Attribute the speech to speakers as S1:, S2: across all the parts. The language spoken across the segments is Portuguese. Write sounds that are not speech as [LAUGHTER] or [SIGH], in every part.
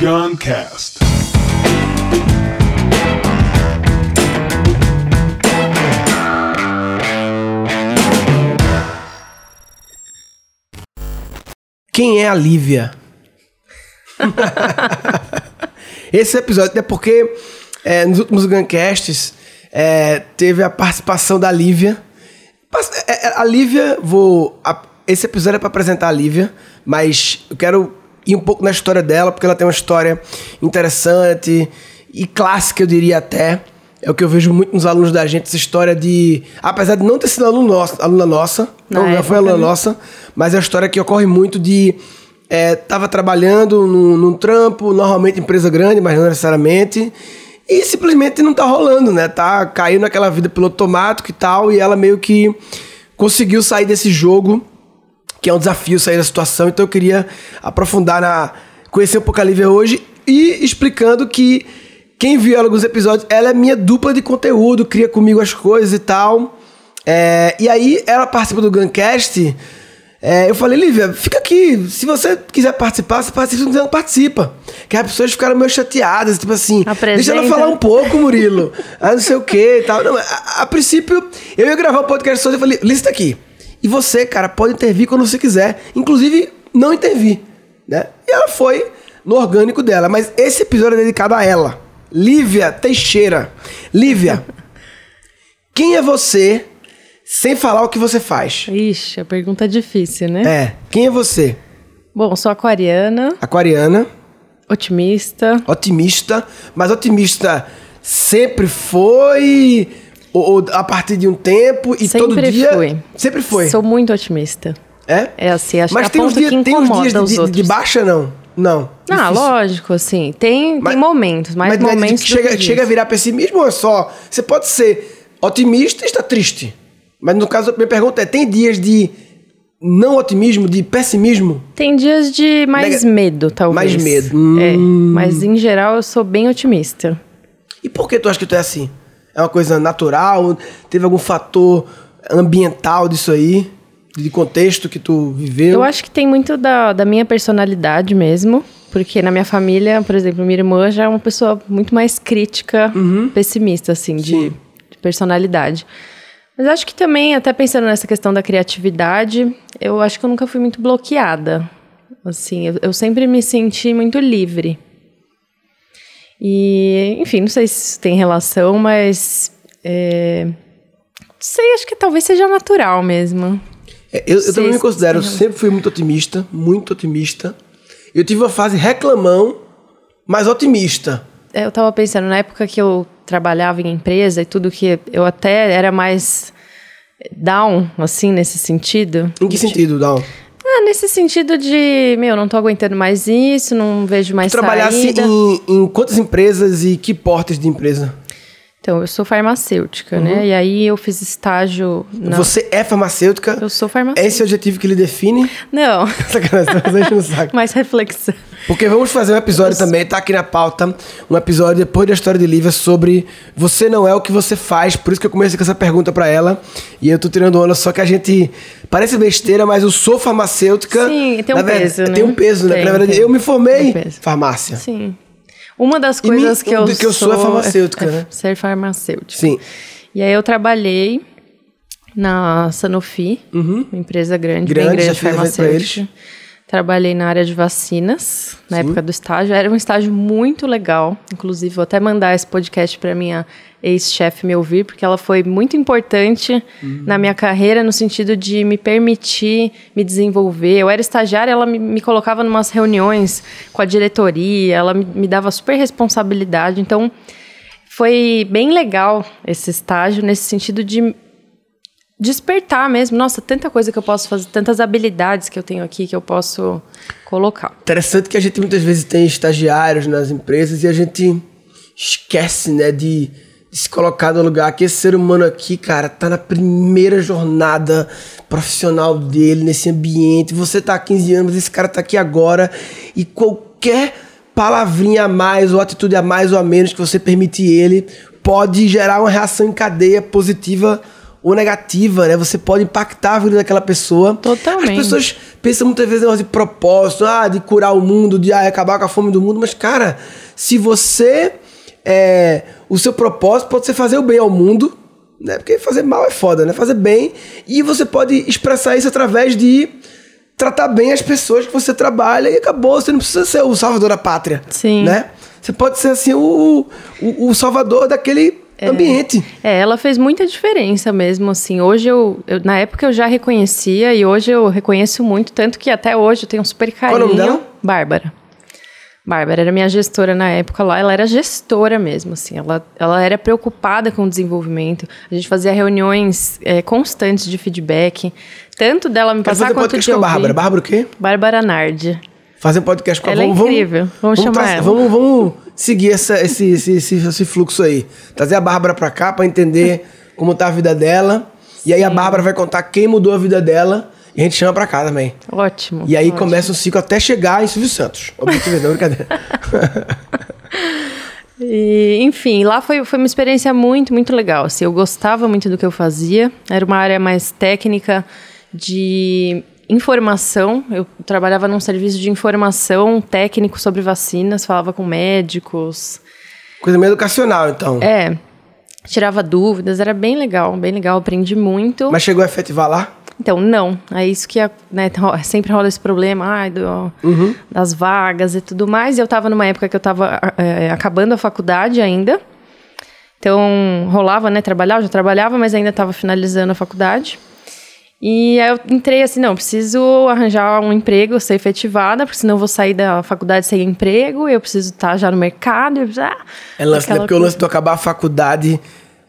S1: Guncast.
S2: Quem é a Lívia? [LAUGHS] Esse episódio é porque é, nos últimos Guncasts é, teve a participação da Lívia. É, é, A Lívia, vou. a- esse episódio é para apresentar a Lívia, mas eu quero ir um pouco na história dela, porque ela tem uma história interessante e clássica, eu diria até. É o que eu vejo muito nos alunos da gente, essa história de. Apesar de não ter sido aluno nosso, aluna nossa, não, não foi aluna
S3: né?
S2: nossa, mas é uma história que ocorre muito de. É, tava trabalhando num, num trampo, normalmente empresa grande, mas não necessariamente. E simplesmente não tá rolando, né? Tá caindo naquela vida piloto automático e tal, e ela meio que conseguiu sair desse jogo, que é um desafio sair da situação. Então eu queria aprofundar na. conhecer um pouco a Lívia hoje e explicando que quem viu ela alguns episódios, ela é minha dupla de conteúdo, cria comigo as coisas e tal. É, e aí ela participa do Guncast. É, eu falei, Lívia, fica aqui. Se você quiser participar, você participa, se não quiser, não participa. Que as pessoas ficaram meio chateadas, tipo assim, deixa ela
S3: Apresenta.
S2: falar um pouco, Murilo. [LAUGHS] ah, não sei o que e tal. Não, a, a princípio, eu ia gravar o podcast só e falei, lista aqui. E você, cara, pode intervir quando você quiser. Inclusive, não intervir. Né? E ela foi no orgânico dela. Mas esse episódio é dedicado a ela. Lívia Teixeira. Lívia, [LAUGHS] quem é você sem falar o que você faz?
S3: Ixi, a pergunta é difícil, né?
S2: É, quem é você?
S3: Bom, sou aquariana,
S2: Aquariana,
S3: otimista.
S2: otimista, mas otimista sempre foi ou, ou a partir de um tempo e todo
S3: Sempre
S2: dia
S3: fui.
S2: sempre foi.
S3: Sou muito otimista.
S2: É?
S3: É assim, acho
S2: mas
S3: que
S2: tem
S3: a
S2: uns dias,
S3: que
S2: tem uns dias de, de- de baixa não? Não.
S3: Ah,
S2: Difícil.
S3: lógico, assim. Tem,
S2: Mas-
S3: tem momentos, mais
S2: não é
S3: momentos.
S2: chega, chega a virar pessimismo ou é só. Você pode ser otimista e estar triste. Mas no caso, a minha pergunta é: tem dias de não otimismo, de pessimismo?
S3: Tem dias de mais
S2: Nega-
S3: medo, talvez.
S2: Mais medo.
S3: É,
S2: Hum.
S3: mas em geral eu sou bem otimista.
S2: E por que tu acha que tu é assim? É uma coisa natural? Teve algum fator ambiental disso aí? De contexto que tu viveu?
S3: Eu acho que tem muito da, da minha personalidade mesmo. Porque na minha família, por exemplo, minha irmã já é uma pessoa muito mais crítica, pessimista, assim, de,
S2: Uhum.
S3: De personalidade. Mas acho que também, até pensando nessa questão da criatividade, eu acho que eu nunca fui muito bloqueada. Assim, eu, eu sempre me senti muito livre. E, enfim, não sei se tem relação, mas. É, não sei, acho que talvez seja natural mesmo.
S2: É, eu, eu também me considero, eu
S3: se-
S2: sempre fui muito otimista, muito otimista. Eu tive uma fase reclamão, mas otimista.
S3: É, Eu tava pensando, na época que eu trabalhava em empresa e tudo que eu até era mais down, assim, nesse sentido.
S2: Em que sentido, Dal?
S3: Ah, nesse sentido de, meu, não tô aguentando mais isso, não vejo mais
S2: Tu trabalhasse
S3: saída.
S2: em, em quantas empresas e que portes de empresa?
S3: Então, eu sou farmacêutica, né? E aí eu fiz estágio na...
S2: Você é farmacêutica?
S3: Eu sou farmacêutica.
S2: Esse é o adjetivo que lhe define?
S3: Não, [LAUGHS] mais reflexão.
S2: Porque vamos fazer um episódio também, tá aqui na pauta, um episódio depois da história de Lívia sobre você não é o que você faz, por isso que eu comecei com essa pergunta pra ela, e eu tô tirando onda, só que a gente, parece besteira, mas eu sou farmacêutica.
S3: Sim, tem um
S2: verdade,
S3: peso, né?
S2: Tem um peso, né? Porque, na verdade,
S3: tem.
S2: eu me formei em farmácia.
S3: Sim. Uma das
S2: E me-
S3: coisas que eu
S2: do que eu sou é farmacêutica,
S3: é
S2: né?
S3: Ser farmacêutica.
S2: Sim.
S3: E aí eu trabalhei na Sanofi, uma empresa grande,
S2: Grande,
S3: bem grande,
S2: pra
S3: farmacêutica. Trabalhei na área de vacinas, na época do estágio. Era um estágio muito legal. Inclusive, vou até mandar esse podcast para minha ex-chefe me ouvir, porque ela foi muito importante na minha carreira, no sentido de me permitir me desenvolver. Eu era estagiária, ela me, me colocava em umas reuniões com a diretoria, ela me, me dava super responsabilidade. Então, foi bem legal esse estágio, nesse sentido de despertar mesmo. Nossa, tanta coisa que eu posso fazer, tantas habilidades que eu tenho aqui que eu posso colocar.
S2: Interessante que a gente muitas vezes tem estagiários nas empresas e a gente esquece, né, de, de se colocar no lugar que esse ser humano aqui, cara, tá na primeira jornada profissional dele nesse ambiente. Você tá há 15 anos, esse cara tá aqui agora e qualquer palavrinha a mais ou atitude a mais ou a menos que você permitir ele pode gerar uma reação em cadeia positiva ou negativa, né? Você pode impactar a vida daquela pessoa.
S3: Totalmente.
S2: As pessoas pensam muitas vezes negócio de propósito, ah, de curar o mundo, de ah, acabar com a fome do mundo, mas, cara, se você. É, o seu propósito pode ser fazer o bem ao mundo, né? Porque fazer mal é foda, né? Fazer bem. E você pode expressar isso através de tratar bem as pessoas que você trabalha e acabou. Você não precisa ser o salvador da pátria.
S3: Sim.
S2: Né? Você pode ser assim o, o, o salvador daquele ambiente.
S3: É, ela fez muita diferença mesmo, assim. Hoje eu, eu- na época eu já reconhecia e hoje eu reconheço muito, tanto que até hoje eu tenho um super
S2: Qual o
S3: carinho.
S2: nome dela?
S3: Bárbara. Bárbara era minha gestora na época lá, ela era gestora mesmo, assim, ela, ela era preocupada com o desenvolvimento. A gente fazia reuniões é, constantes de feedback, tanto dela me passar
S2: fazer
S3: quanto
S2: podcast
S3: de
S2: com a. Bárbara. Bárbara o quê?
S3: Bárbara Nardi.
S2: Fazer podcast com
S3: Ela é incrível. Vamos chamar
S2: trazer-
S3: ela.
S2: Vamos, vamos seguir essa, esse, esse, esse, esse fluxo aí. Trazer a Bárbara pra cá pra entender [LAUGHS] como tá a vida dela. E aí a Bárbara vai contar quem mudou a vida dela. E a gente chama pra cá também.
S3: Ótimo.
S2: E aí
S3: ótimo.
S2: começa um ciclo até chegar em Silvio Santos. Objetivo não, brincadeira. [LAUGHS]
S3: E, enfim, lá foi, foi uma experiência muito, muito legal. Assim, eu gostava muito do que eu fazia. Era uma área mais técnica de informação. Eu trabalhava num serviço de informação técnico sobre vacinas, falava com médicos.
S2: Coisa meio educacional, então.
S3: É, tirava dúvidas, era bem legal, bem legal, aprendi muito.
S2: Mas chegou a efetivar lá?
S3: Então, não. É isso que né, sempre rola esse problema ai, do- das vagas e tudo mais. E eu estava numa época que eu estava acabando a faculdade ainda. Então, rolava, né? Trabalhava, já trabalhava, mas ainda estava finalizando a faculdade. E aí eu entrei assim, não, preciso arranjar um emprego, ser efetivada, porque senão eu vou sair da faculdade sem emprego, eu preciso estar já no mercado. Eu, preciso- ah,
S2: É lance, né? Porque o lance de acabar a faculdade,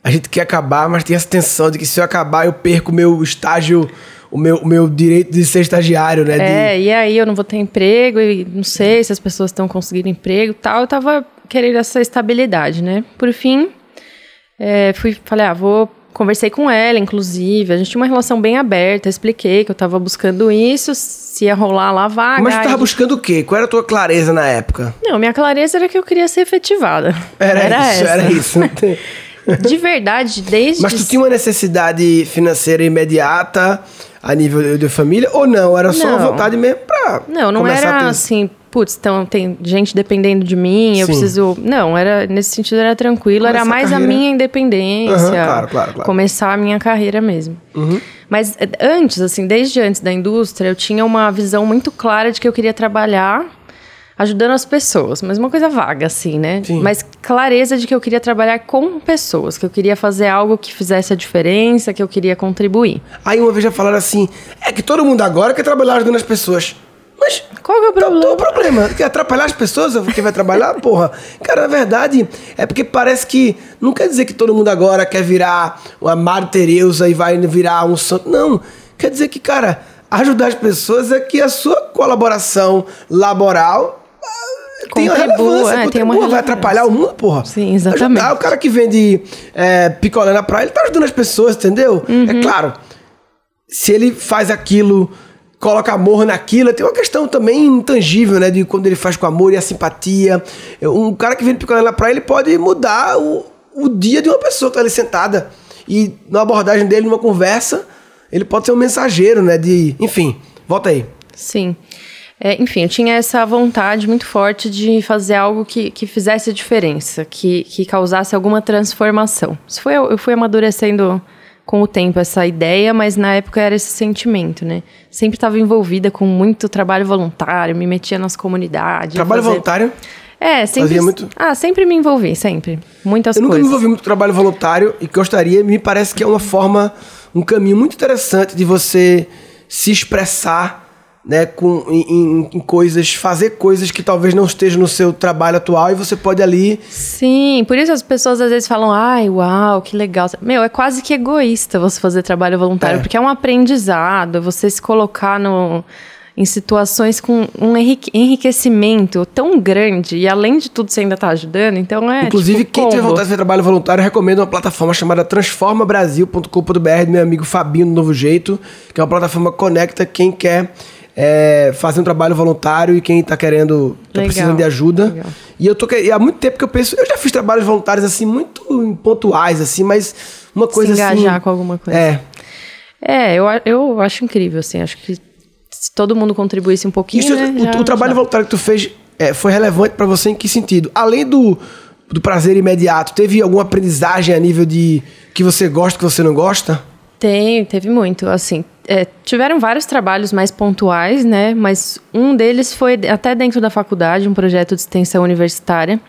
S2: a gente quer acabar, mas tem essa tensão de que se eu acabar, eu perco o meu estágio, o meu, o meu direito de ser estagiário, né? De-
S3: É, e aí eu não vou ter emprego e não sei se as pessoas estão conseguindo emprego e tal. Eu tava querendo essa estabilidade, né? Por fim, é, fui, falei, ah, vou. Conversei com ela, inclusive. A gente tinha uma relação bem aberta. Expliquei que eu tava buscando isso, se ia rolar lá vaga.
S2: Mas tu tava buscando o quê? Qual era a tua clareza na época?
S3: Não, minha clareza era que eu queria ser efetivada.
S2: Era, isso,
S3: essa.
S2: era isso. [LAUGHS]
S3: De verdade, desde.
S2: Mas tu tinha uma necessidade financeira imediata a nível de família ou não? Era só uma
S3: Não.
S2: vontade mesmo pra
S3: Não, não era
S2: ter-
S3: assim, putz, então tem gente dependendo de mim, eu
S2: Sim.
S3: preciso. Não, era nesse sentido era tranquilo, era
S2: Começar a
S3: mais a,
S2: carreira.
S3: minha independência.
S2: Aham, claro, claro, claro.
S3: Começar a minha carreira mesmo.
S2: Uhum.
S3: Mas eh, antes, assim, desde antes da indústria, eu tinha uma visão muito clara de que eu queria trabalhar ajudando as pessoas, mas uma coisa vaga, assim, né?
S2: Sim.
S3: Mas clareza de que eu queria trabalhar com pessoas, que eu queria fazer algo que fizesse a diferença, que eu queria contribuir.
S2: Aí uma vez já falaram assim: é que todo mundo agora quer trabalhar ajudando as pessoas. Mas
S3: Qual que é o
S2: Qual
S3: problema?
S2: o problema? Quer atrapalhar as pessoas? Quem vai trabalhar? [LAUGHS] Porra. Cara, na verdade, é porque parece que. Não quer dizer que todo mundo agora quer virar uma Madre Teresa e vai virar um santo. Não. Quer dizer que, cara, ajudar as pessoas é que a sua colaboração laboral. ah, Tem uma relevância,
S3: é, tem uma
S2: vai
S3: relevância.
S2: atrapalhar o mundo, porra.
S3: Sim, exatamente.
S2: Ajudar o cara que vende é, picolé na praia, ele tá ajudando as pessoas, entendeu?
S3: Uhum.
S2: É claro, se ele faz aquilo, coloca amor naquilo, tem uma questão também intangível, né? De quando ele faz com amor e a simpatia. Um cara que vende picolé na praia, ele pode mudar o, o dia de uma pessoa que tá ali sentada. E na abordagem dele, numa conversa, ele pode ser um mensageiro, né? De. Enfim, volta aí.
S3: Sim. É, enfim, eu tinha essa vontade muito forte de fazer algo que, que fizesse diferença, que, que causasse alguma transformação. Isso foi, eu fui amadurecendo com o tempo essa ideia, mas na época era esse sentimento, né? Sempre estava envolvida com muito trabalho voluntário, me metia nas comunidades.
S2: Trabalho
S3: fazer-
S2: voluntário.
S3: É, sempre.
S2: Fazia muito?
S3: Ah, sempre me envolvi, sempre. Muitas
S2: Eu nunca me
S3: coisas.
S2: envolvi muito com trabalho voluntário e gostaria, me parece que é uma forma, um caminho muito interessante de você se expressar, né, com, em, em- coisas, fazer coisas que talvez não estejam no seu trabalho atual e você pode ali.
S3: Sim, por isso as pessoas às vezes falam, ai, uau, que legal. Meu, é quase que egoísta você fazer trabalho voluntário,
S2: É.
S3: porque é um aprendizado, você se colocar no, em situações com um enrique- enriquecimento tão grande, e além de tudo você ainda tá ajudando, então é.
S2: Inclusive,
S3: tipo,
S2: quem tiver vontade de fazer trabalho voluntário, eu recomendo uma plataforma chamada transformabrasil.com.br do meu amigo Fabinho do Novo Jeito, que é uma plataforma que conecta quem quer é, fazer um trabalho voluntário e quem tá querendo, tá
S3: Legal,
S2: precisando de ajuda.
S3: legal.
S2: E eu tô e há muito tempo que eu penso, eu já fiz trabalhos voluntários assim, muito pontuais, assim, mas uma coisa
S3: Se
S2: assim.
S3: engajar com alguma coisa.
S2: É.
S3: É, eu, eu acho incrível, assim. Acho que se todo mundo contribuísse um pouquinho.
S2: Isso,
S3: né,
S2: o,
S3: já-
S2: o trabalho
S3: já-
S2: voluntário que tu fez é, foi relevante pra você em que sentido? Além do, do prazer imediato, teve alguma aprendizagem a nível de que você gosta, que você não gosta?
S3: Tem, teve muito. Assim, é, tiveram vários trabalhos mais pontuais, né? Mas um deles foi até dentro da faculdade, um projeto de extensão universitária,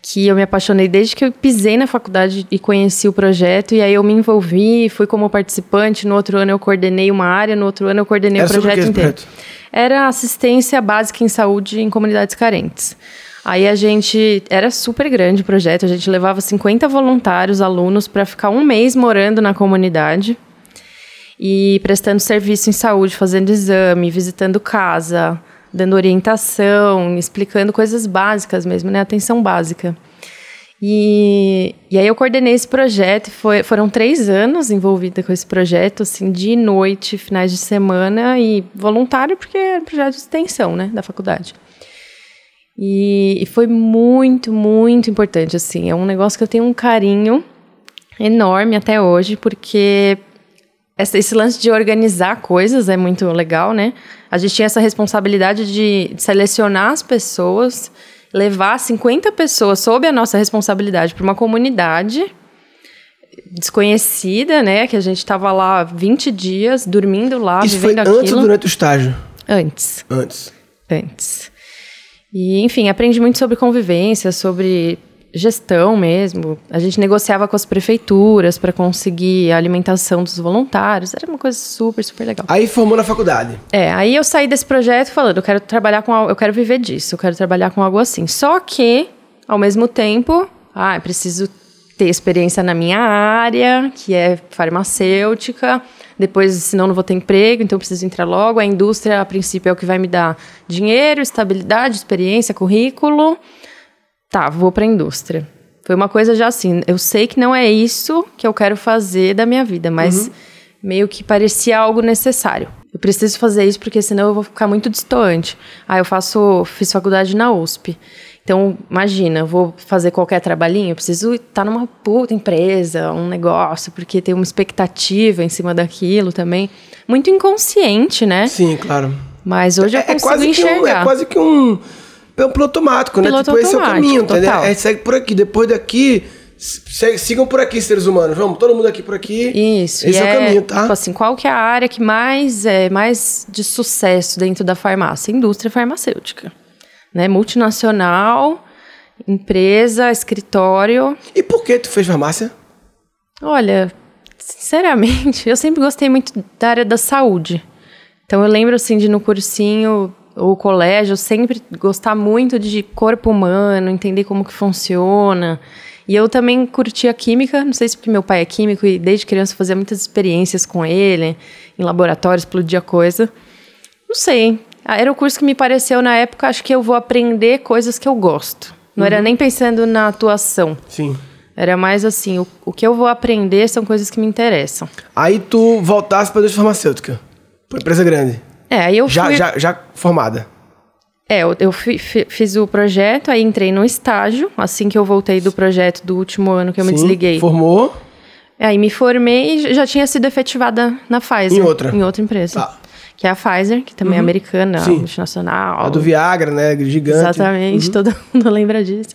S3: que eu me apaixonei desde que eu pisei na faculdade e conheci o projeto. E aí eu me envolvi, fui como participante. No outro ano eu coordenei uma área, no outro ano eu coordenei
S2: Era
S3: o projeto inteiro.
S2: projeto?
S3: Era assistência básica em saúde em comunidades carentes. Aí a gente era super grande o projeto, a gente levava 50 voluntários, alunos, para ficar um mês morando na comunidade e prestando serviço em saúde, fazendo exame, visitando casa, dando orientação, explicando coisas básicas mesmo, né? Atenção básica. E, e aí eu coordenei esse projeto, foi, foram três anos envolvida com esse projeto, assim, de noite, finais de semana e voluntário, porque era um projeto de extensão, né, da faculdade. E, e foi muito, muito importante, assim, é um negócio que eu tenho um carinho enorme até hoje, porque esse lance de organizar coisas é muito legal, né? A gente tinha essa responsabilidade de selecionar as pessoas, levar 50 pessoas sob a nossa responsabilidade para uma comunidade desconhecida, né? Que a gente estava lá 20 dias, dormindo lá,
S2: Isso foi
S3: vivendo
S2: antes
S3: aquilo.
S2: ou durante o estágio?
S3: Antes
S2: Antes.
S3: antes. E, enfim, aprendi muito sobre convivência, sobre gestão mesmo. A gente negociava com as prefeituras para conseguir a alimentação dos voluntários. Era uma coisa super, super legal.
S2: Aí formou na faculdade.
S3: É, aí eu saí desse projeto falando, eu quero trabalhar com eu quero viver disso, eu quero trabalhar com algo assim. Só que, ao mesmo tempo, ah, eu preciso ter experiência na minha área, que é farmacêutica. Depois, senão não vou ter emprego, então eu preciso entrar logo. A indústria, a princípio, é o que vai me dar dinheiro, estabilidade, experiência, currículo. Tá, vou para a indústria. Foi uma coisa já assim, eu sei que não é isso que eu quero fazer da minha vida, mas meio que parecia algo necessário. Eu preciso fazer isso porque senão eu vou ficar muito distante. Ah, eu faço, fiz faculdade na USP. Então, imagina, eu vou fazer qualquer trabalhinho, eu preciso estar numa puta empresa, um negócio, porque tem uma expectativa em cima daquilo também. Muito inconsciente, né?
S2: Sim, claro.
S3: Mas hoje eu
S2: É, é
S3: consigo
S2: quase que um,
S3: enxergar.
S2: é quase que um, é um piloto automático, né?
S3: Piloto
S2: tipo, esse é o
S3: automático,
S2: caminho, entendeu?
S3: total.
S2: É, segue por aqui. Depois daqui, sigam por aqui, seres humanos. Vamos, todo mundo aqui por aqui.
S3: Isso.
S2: Esse
S3: e
S2: é, o caminho, tá?
S3: Tipo assim, qual que é a área que mais é mais de sucesso dentro da farmácia? Indústria farmacêutica. Né? Multinacional, empresa, escritório.
S2: E por que tu fez farmácia?
S3: Olha, sinceramente, eu sempre gostei muito da área da saúde. Então eu lembro assim de no cursinho ou colégio sempre gostar muito de corpo humano, entender como que funciona. E eu também curtia química, não sei se porque meu pai é químico e desde criança eu fazia muitas experiências com ele, em laboratório, explodia coisa. Não sei. Era o curso que me pareceu na época, acho que eu vou aprender coisas que eu gosto. Não era nem pensando na atuação.
S2: Sim.
S3: Era mais assim, o, o que eu vou aprender são coisas que me interessam.
S2: Aí tu voltasse pra indústria farmacêutica. Pra empresa grande.
S3: É, aí eu
S2: Já,
S3: fui...
S2: já, já formada.
S3: É, eu, eu fi- fiz o projeto, aí entrei no estágio, assim que eu voltei do projeto do último ano que eu me
S2: Sim,
S3: desliguei.
S2: Formou.
S3: Aí me formei e já tinha sido efetivada na Pfizer.
S2: Em outra.
S3: Em outra empresa.
S2: Tá.
S3: Que é a Pfizer, que também é americana,
S2: Sim.
S3: multinacional.
S2: A do Viagra, né? Gigante.
S3: Exatamente, todo [LAUGHS] mundo lembra disso.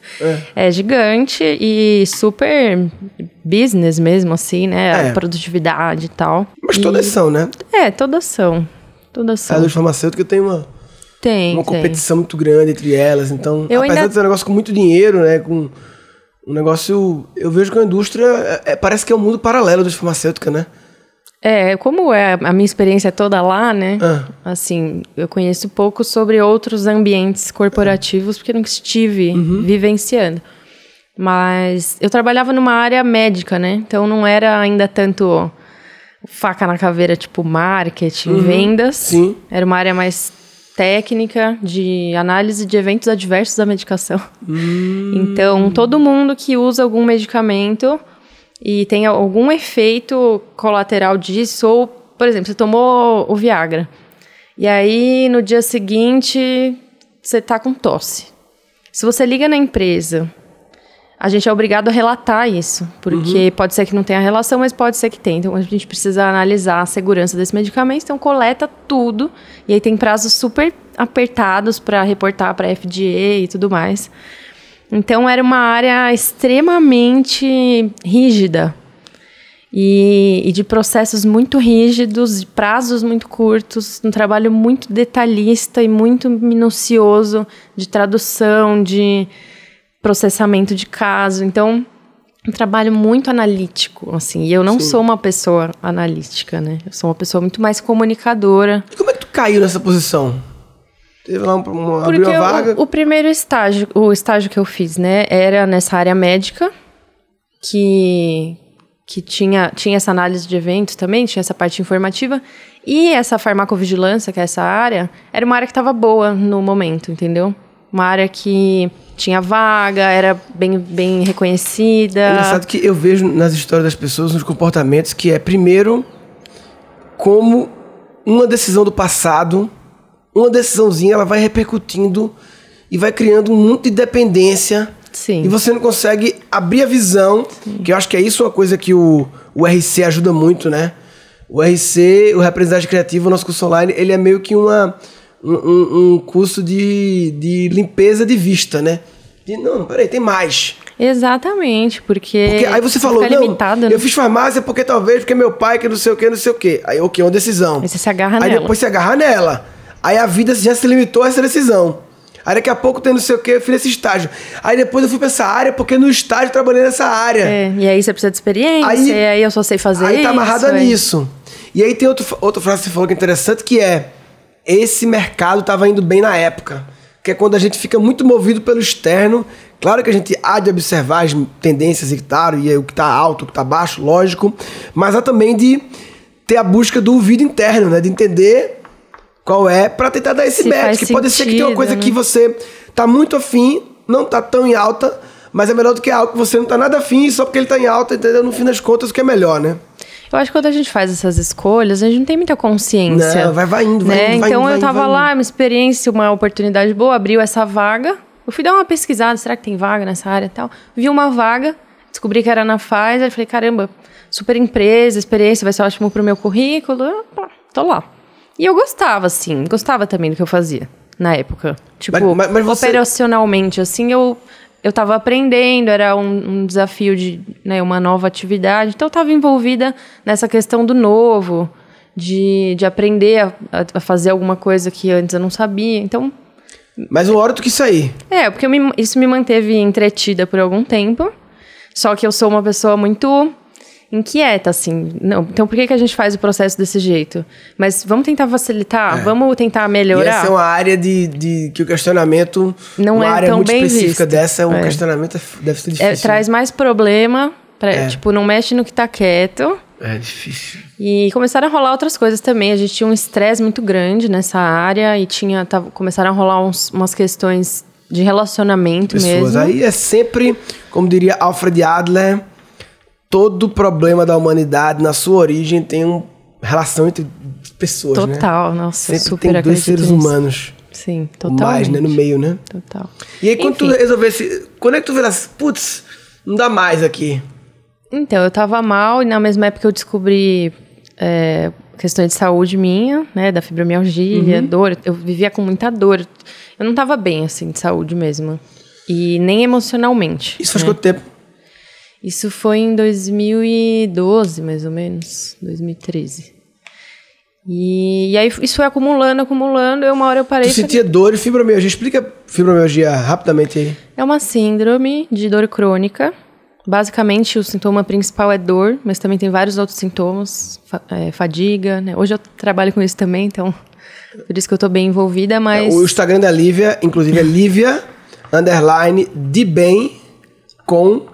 S3: É. gigante e super business mesmo, assim, né?
S2: É.
S3: A produtividade e tal.
S2: Mas
S3: E-
S2: todas são, né?
S3: É, todas são. Todas
S2: A
S3: são.
S2: indústria farmacêutica tem uma,
S3: Tem,
S2: uma
S3: tem.
S2: competição muito grande entre elas. Então,
S3: Eu
S2: apesar
S3: ainda-
S2: de ser um negócio com muito dinheiro, né? Com um negócio... Eu vejo que a indústria é- é- parece que é um mundo paralelo da farmacêutica, né?
S3: É, como é a minha experiência é toda lá, né?
S2: Ah.
S3: Assim, eu conheço pouco sobre outros ambientes corporativos, porque nunca estive
S2: Uhum.
S3: vivenciando. Mas eu trabalhava numa área médica, né? Então não era ainda tanto faca na caveira, tipo marketing, vendas.
S2: Uhum. Sim.
S3: Era uma área mais técnica de análise de eventos adversos da medicação.
S2: Hum.
S3: Então, todo mundo que usa algum medicamento e tem algum efeito colateral disso, ou, por exemplo, você tomou o Viagra. E aí, no dia seguinte, você tá com tosse. Se você liga na empresa, a gente é obrigado a relatar isso, porque uhum. pode ser que não tenha relação, mas pode ser que tenha. Então a gente precisa analisar a segurança desse medicamento, então coleta tudo e aí tem prazos super apertados para reportar para a FDA e tudo mais. Então era uma área extremamente rígida e, e, de processos muito rígidos, de prazos muito curtos, um trabalho muito detalhista e muito minucioso de tradução, de processamento de caso. Então, um trabalho muito analítico, assim. E eu não Sim. sou uma pessoa analítica, né? Eu sou uma pessoa muito mais comunicadora.
S2: E como é que tu caiu nessa posição? Teve lá uma, uma abriu uma vaga?
S3: O, o primeiro estágio, o estágio que eu fiz, né, era nessa área médica, que que tinha, tinha essa análise de eventos também, tinha essa parte informativa. E essa farmacovigilância, que é essa área, era uma área que estava boa no momento, entendeu? Uma área que tinha vaga, era bem, bem reconhecida. É
S2: engraçado que eu vejo nas histórias das pessoas, nos comportamentos, que é, primeiro, como uma decisão do passado, uma decisãozinha, ela vai repercutindo e vai criando um monte de dependência
S3: Sim.
S2: E você não consegue abrir a visão, Sim. que eu acho que é isso uma coisa que o, o RC ajuda muito, né? O RC, o representante criativo, o nosso curso online, ele é meio que uma, um, um curso de, de limpeza de vista, né? De, não, peraí, tem mais.
S3: Exatamente, porque.
S2: porque aí você falou, não, limitado, né? eu fiz farmácia porque talvez, porque meu pai, que não sei o que, não sei o que. Aí, ok, uma decisão.
S3: Aí você se agarra
S2: aí
S3: nela.
S2: Aí depois você agarra nela. Aí a vida já se limitou a essa decisão. Aí daqui a pouco tem não sei o que, eu fiz esse estágio. Aí depois eu fui pra essa área, porque no estágio eu trabalhei nessa área.
S3: É, e aí você precisa de experiência, aí, e aí eu só sei fazer
S2: aí
S3: isso.
S2: Aí tá amarrada é. nisso. E aí tem outro, outra frase que você falou que é interessante, que é esse mercado estava indo bem na época. Que é quando a gente fica muito movido pelo externo. Claro que a gente há de observar as tendências e tal, e o que está alto, o que está baixo, lógico. Mas há também de ter a busca do ouvido interno, né? De entender qual é, para tentar dar esse Se match. Que pode ser que tenha uma coisa né? que você tá muito afim, não tá tão em alta, mas é melhor do que algo que você não tá nada afim, só porque ele tá em alta, entendeu? No fim das contas, o que é melhor, né?
S3: Eu acho que quando a gente faz essas escolhas, a gente não tem muita consciência.
S2: Não, vai, vai indo, vai
S3: né?
S2: indo. Vai
S3: então
S2: indo,
S3: eu tava
S2: vai
S3: lá,
S2: indo.
S3: uma experiência, uma oportunidade boa, abriu essa vaga. Eu fui dar uma pesquisada, será que tem vaga nessa área e tal? Vi uma vaga, descobri que era na Pfizer, falei, caramba, super empresa, experiência, vai ser ótimo pro meu currículo. Tô lá. E eu gostava, assim, gostava também do que eu fazia na época. Tipo, mas, mas você... operacionalmente, assim, eu, eu tava aprendendo, era um, um, desafio de né, uma nova atividade. Então, eu tava envolvida nessa questão do novo, de, de aprender a, a fazer alguma coisa que antes eu não sabia. Então.
S2: Mas uma hora tu quis sair.
S3: É, porque me, isso me manteve entretida por algum tempo. Só que eu sou uma pessoa muito inquieta, assim. Não, então por que, que a gente faz o processo desse jeito? Mas vamos tentar facilitar, é. vamos tentar melhorar. E
S2: essa é uma área de, de que o questionamento.
S3: Não
S2: uma
S3: é
S2: área
S3: tão
S2: muito
S3: bem
S2: específica
S3: visto.
S2: dessa, o
S3: é.
S2: questionamento deve ser difícil.
S3: É, traz mais problema. Pra, é. Tipo, não mexe no que tá quieto.
S2: É difícil.
S3: E começaram a rolar outras coisas também. A gente tinha um estresse muito grande nessa área e tinha tava, começaram a rolar uns, umas questões de relacionamento
S2: Pessoas.
S3: mesmo.
S2: Aí é sempre, como diria Alfred Adler, todo problema da humanidade, na sua origem, tem uma relação entre pessoas,
S3: total,
S2: né?
S3: Total, nossa,
S2: Sempre
S3: super
S2: tem dois seres
S3: nisso.
S2: humanos.
S3: Sim, total.
S2: Mais, né? No meio, né?
S3: Total.
S2: E aí, quando
S3: Enfim.
S2: tu resolvesse... Quando é que tu viu assim, putz, não dá mais aqui?
S3: Então, eu tava mal e na mesma época eu descobri é, questões de saúde minha, né? Da fibromialgia,
S2: Uhum.
S3: dor. Eu vivia com muita dor. Eu não tava bem, assim, de saúde mesmo. E nem emocionalmente.
S2: Isso faz
S3: né?
S2: quanto tempo?
S3: Isso foi em 2012, mais ou menos, 2013. E, e aí isso foi acumulando, acumulando, e uma hora eu parei.
S2: Tu sentia dor e fibromialgia. Explica fibromialgia rapidamente aí.
S3: É uma síndrome de dor crônica. Basicamente, o sintoma principal é dor, mas também tem vários outros sintomas, é, fadiga, né? Hoje eu trabalho com isso também, então por isso que eu tô bem envolvida, mas
S2: O Instagram da Lívia, inclusive, é Lívia, underline, de bem, com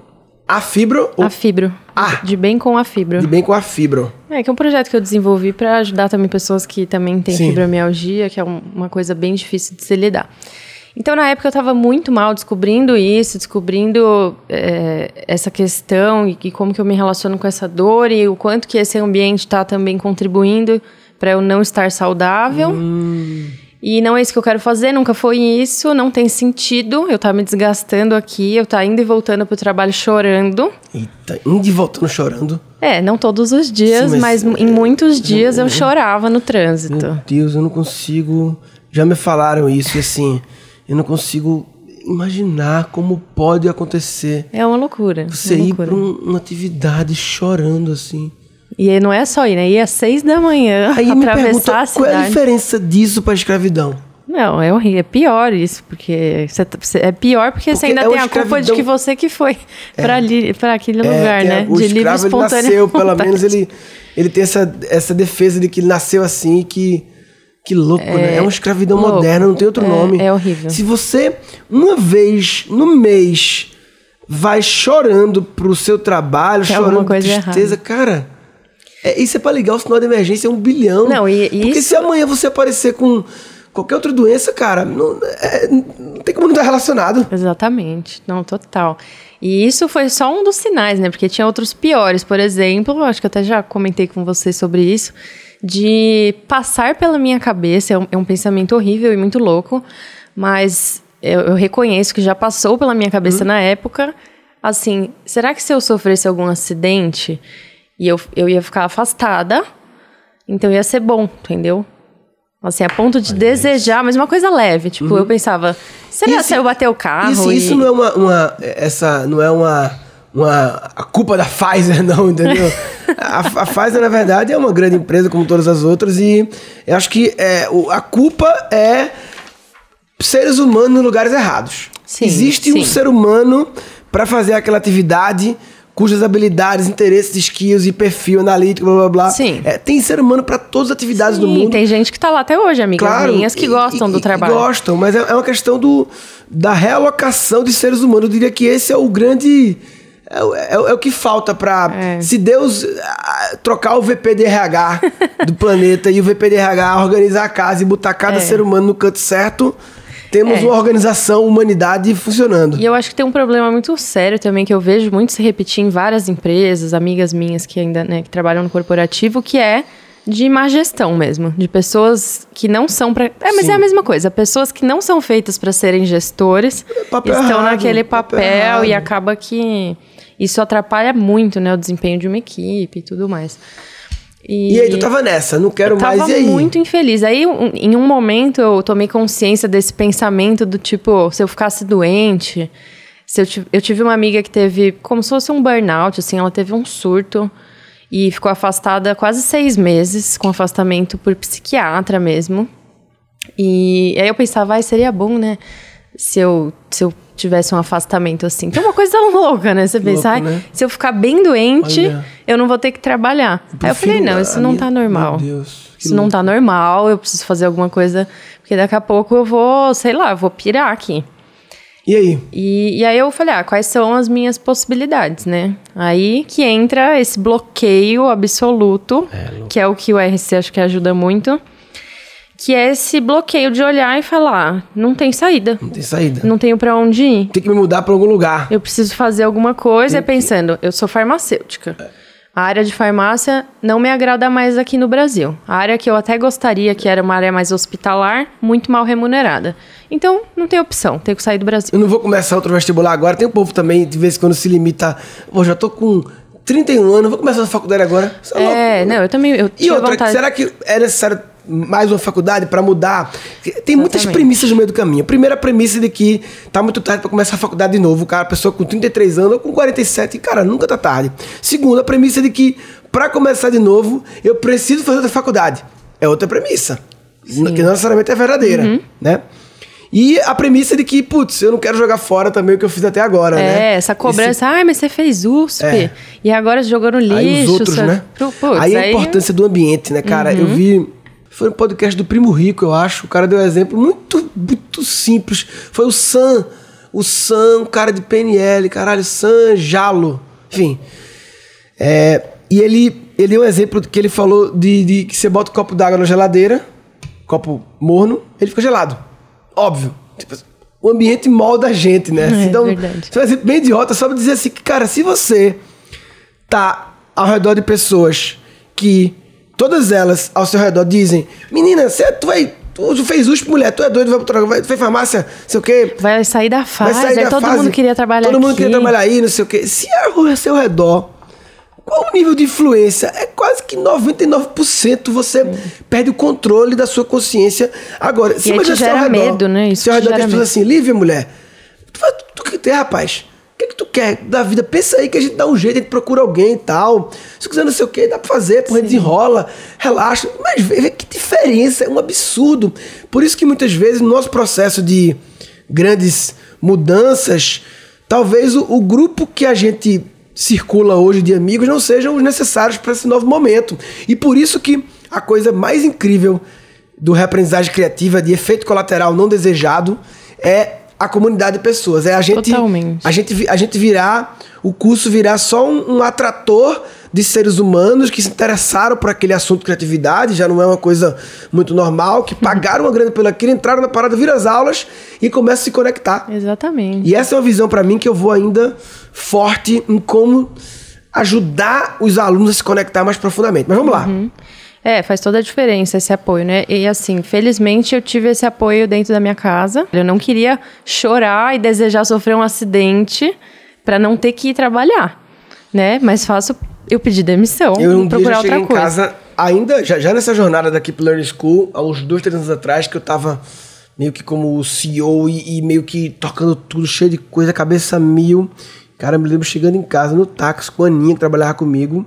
S2: a fibro, ou
S3: a fibro,
S2: Ah.
S3: de bem com a fibro.
S2: de bem com a fibro.
S3: É, que é um projeto que eu desenvolvi para ajudar também pessoas que também têm
S2: Sim.
S3: fibromialgia, que é um- uma coisa bem difícil de se lidar. Então, na época, eu estava muito mal descobrindo isso, descobrindo é, essa questão e, e como que eu me relaciono com essa dor e o quanto que esse ambiente está também contribuindo para eu não estar saudável.
S2: Hum.
S3: E não é isso que eu quero fazer, nunca foi isso, não tem sentido. Eu tá me desgastando aqui, eu tá indo e voltando pro trabalho chorando.
S2: Eita, indo e voltando chorando.
S3: É, não todos os dias,
S2: Sim, mas-
S3: mas, em muitos dias eu chorava no trânsito.
S2: Meu Deus, eu não consigo. Já me falaram isso e assim, eu não consigo imaginar como pode acontecer.
S3: É uma loucura.
S2: Você
S3: uma
S2: ir
S3: loucura.
S2: pra um- uma atividade chorando assim.
S3: E aí não é só ir, né? Ir às seis da manhã, [LAUGHS]
S2: Aí
S3: atravessar a
S2: qual é a
S3: cidade.
S2: diferença disso pra escravidão?
S3: Não, é horrível. É pior isso, porque você tá- é pior porque, você ainda
S2: é
S3: tem a culpa de que você que foi [LAUGHS] pra ali, para aquele lugar,
S2: que é-
S3: né?
S2: O
S3: de livre espontânea
S2: nasceu, [LAUGHS] pelo menos ele, ele tem essa, essa defesa de que ele nasceu assim, que que louco, né? É uma escravidão
S3: louco.
S2: moderna, não tem outro
S3: É-
S2: nome.
S3: é horrível.
S2: Se você uma vez no mês vai chorando pro seu trabalho,
S3: Tem
S2: chorando tristeza, cara, é, isso é pra ligar o sinal de emergência, é um bilhão.
S3: Não, e- e
S2: Porque
S3: isso-
S2: se amanhã você aparecer com qualquer outra doença, cara, não, é- não tem como não estar relacionado.
S3: Exatamente, não, total. E isso foi só um dos sinais, né? Porque tinha outros piores, por exemplo, acho que eu até já comentei com vocês sobre isso, de passar pela minha cabeça, é um, é um pensamento horrível e muito louco, mas eu, eu reconheço que já passou pela minha cabeça na época, assim, será que se eu sofresse algum acidente e eu, eu ia ficar afastada, então ia ser bom, entendeu? Assim, a ponto de desejar, mas uma coisa leve. Tipo, eu pensava, será
S2: Isso-
S3: se eu bater o carro?
S2: Isso,
S3: e...
S2: isso não é uma, uma- essa não é uma, uma a culpa da [LAUGHS] Pfizer não, entendeu? a, a Pfizer na verdade é uma grande empresa como todas as outras e eu acho que é, o- a culpa é seres humanos em lugares errados.
S3: Sim,
S2: Existe um
S3: sim.
S2: ser humano para fazer aquela atividade cujas habilidades, interesses, skills e perfil analítico, blá blá blá.
S3: Sim.
S2: É, tem ser humano para todas as atividades do
S3: Sim,
S2: mundo.
S3: tem gente que tá lá até hoje, amigas
S2: Claro,
S3: minhas, que
S2: e-
S3: gostam
S2: e-
S3: do trabalho.
S2: Gostam, mas é, é uma questão do, da realocação de seres humanos. Eu diria que esse é o grande. É, o- é é o que falta pra.
S3: É.
S2: Se Deus ah, trocar o VPDRH do [LAUGHS] planeta e o VPDRH organizar a casa e botar cada
S3: É.
S2: ser humano no canto certo, temos
S3: É.
S2: uma organização, humanidade funcionando.
S3: E eu acho que tem um problema muito sério também que eu vejo muito se repetir em várias empresas, amigas minhas que ainda né, que trabalham no corporativo, que é de má gestão mesmo, de pessoas que não são para. É, mas
S2: Sim.
S3: é a mesma coisa. Pessoas que não são feitas para serem gestores
S2: Papel
S3: estão
S2: errado,
S3: naquele
S2: papel
S3: papel, e acaba que isso atrapalha muito, né, o desempenho de uma equipe e tudo mais.
S2: E aí, tu tava nessa, não quero
S3: eu tava
S2: mais, e aí?
S3: muito infeliz. Aí, um- em um momento, eu tomei consciência desse pensamento do tipo, se eu ficasse doente. Se eu, tive, eu tive uma amiga que teve como se fosse um burnout, assim, ela teve um surto e ficou afastada quase seis meses, com afastamento por psiquiatra mesmo. E aí eu pensava, ai, seria bom, né? Se eu, se eu tivesse um afastamento assim. Que é uma coisa [LAUGHS] louca, né? Você pensa,
S2: Louco, né?
S3: se eu ficar bem doente,
S2: Olha.
S3: Eu não vou ter que trabalhar. Aí eu falei, não, isso não
S2: minha-
S3: tá normal.
S2: Meu Deus. que
S3: Isso não tá normal, eu preciso fazer alguma coisa, porque daqui a pouco eu vou, sei lá, eu vou pirar aqui.
S2: E aí?
S3: E, e aí eu falei, ah, quais são as minhas possibilidades, né? Aí que entra esse bloqueio absoluto, que é o que o RC acho que ajuda muito, que é esse bloqueio de olhar e falar, não tem saída,
S2: Não tem saída.
S3: não tenho pra onde ir.
S2: Tem que me mudar pra algum lugar.
S3: Eu preciso fazer alguma coisa, e pensando, eu sou farmacêutica. A área de farmácia não me agrada mais aqui no Brasil. A área que eu até gostaria, que era uma área mais hospitalar, muito mal remunerada. Então, não tem opção, tenho que sair do Brasil.
S2: Eu não vou começar outro vestibular agora. Tem um povo também, de vez em quando, se limita. Pô, já tô com 31 anos, vou começar a faculdade agora. Isso é,
S3: É,
S2: louco.
S3: não, eu também eu
S2: E outra,
S3: vontade.
S2: será que é necessário mais uma faculdade pra mudar? Tem muitas
S3: Exatamente.
S2: premissas no meio do caminho. A primeira premissa de que tá muito tarde pra começar a faculdade de novo. O cara, a pessoa com 33 anos ou com 47, cara, nunca tá tarde. Segunda, a premissa de que pra começar de novo, eu preciso fazer outra faculdade. É outra premissa. Que não necessariamente é verdadeira,
S3: Uhum.
S2: né? E a premissa de que, putz, eu não quero jogar fora também o que eu fiz até agora, né?
S3: É, essa cobrança, ai, mas você fez USP,
S2: É.
S3: e agora jogou no lixo.
S2: Aí os outros, né?
S3: Putz, Uhum.
S2: aí a importância do ambiente, né, cara? Eu vi. Foi um podcast do Primo Rico, eu acho. O cara deu um exemplo muito, muito simples. Foi o Sam. O Sam, um cara de PNL, caralho, Sam Jalo. Enfim. É, e ele, ele deu um exemplo que ele falou de, de que você bota um copo d'água na geladeira, copo morno, ele fica gelado. Óbvio. Tipo, o ambiente molda a gente, né?
S3: É,
S2: então,
S3: verdade.
S2: é um exemplo bem idiota, só pra dizer assim que, cara, se você tá ao redor de pessoas que todas elas ao seu redor dizem: Menina, você, tu vai. Tu fez USP, mulher, tu é doido, vai pro vai, fez farmácia, sei o quê.
S3: Vai sair da fase, vai sair da todo fase, mundo queria trabalhar
S2: Todo mundo
S3: aqui.
S2: queria trabalhar aí, não sei o quê. Se é ao seu redor, qual o nível de influência? É quase que 99% você perde o controle da sua consciência. Agora, se
S3: você gera redor, medo, né?
S2: Isso se ao redor tem pessoas assim, Lívia, mulher, tu, tu, tu, tu, rapaz, que, tu quer da vida? Pensa aí que a gente dá um jeito, a gente procura alguém e tal. Se quiser não sei o que, dá pra fazer, porra, desenrola, relaxa. Mas vê, vê que diferença, é um absurdo. Por isso que muitas vezes no nosso processo de grandes mudanças, talvez o, o grupo que a gente circula hoje de amigos não sejam os necessários para esse novo momento. E por isso que a coisa mais incrível do reaprendizagem criativa de efeito colateral não desejado é a comunidade de pessoas. É a gente,
S3: Totalmente.
S2: A gente, a gente virar, o curso virar só um, um, atrator de seres humanos que se interessaram por aquele assunto de criatividade, já não é uma coisa muito normal, que pagaram uma grana pelo aquilo, entraram na parada, viram as aulas e começam a se conectar.
S3: Exatamente.
S2: E essa é uma visão para mim que eu vou ainda forte em como ajudar os alunos a se conectar mais profundamente. Mas vamos uhum. lá.
S3: É, faz toda a diferença esse apoio, né? E assim, felizmente eu tive esse apoio dentro da minha casa. Eu não queria chorar e desejar sofrer um acidente para não ter que ir trabalhar, né? Mas faço, eu pedi demissão,
S2: eu um
S3: procurar outra coisa.
S2: em casa, ainda, já, já nessa jornada daqui pro Learning School, há uns dois, três anos atrás, que eu tava meio que como CEO e, e meio que tocando tudo, cheio de coisa, cabeça mil. Cara, eu me lembro chegando em casa no táxi com a Aninha, que trabalhava comigo.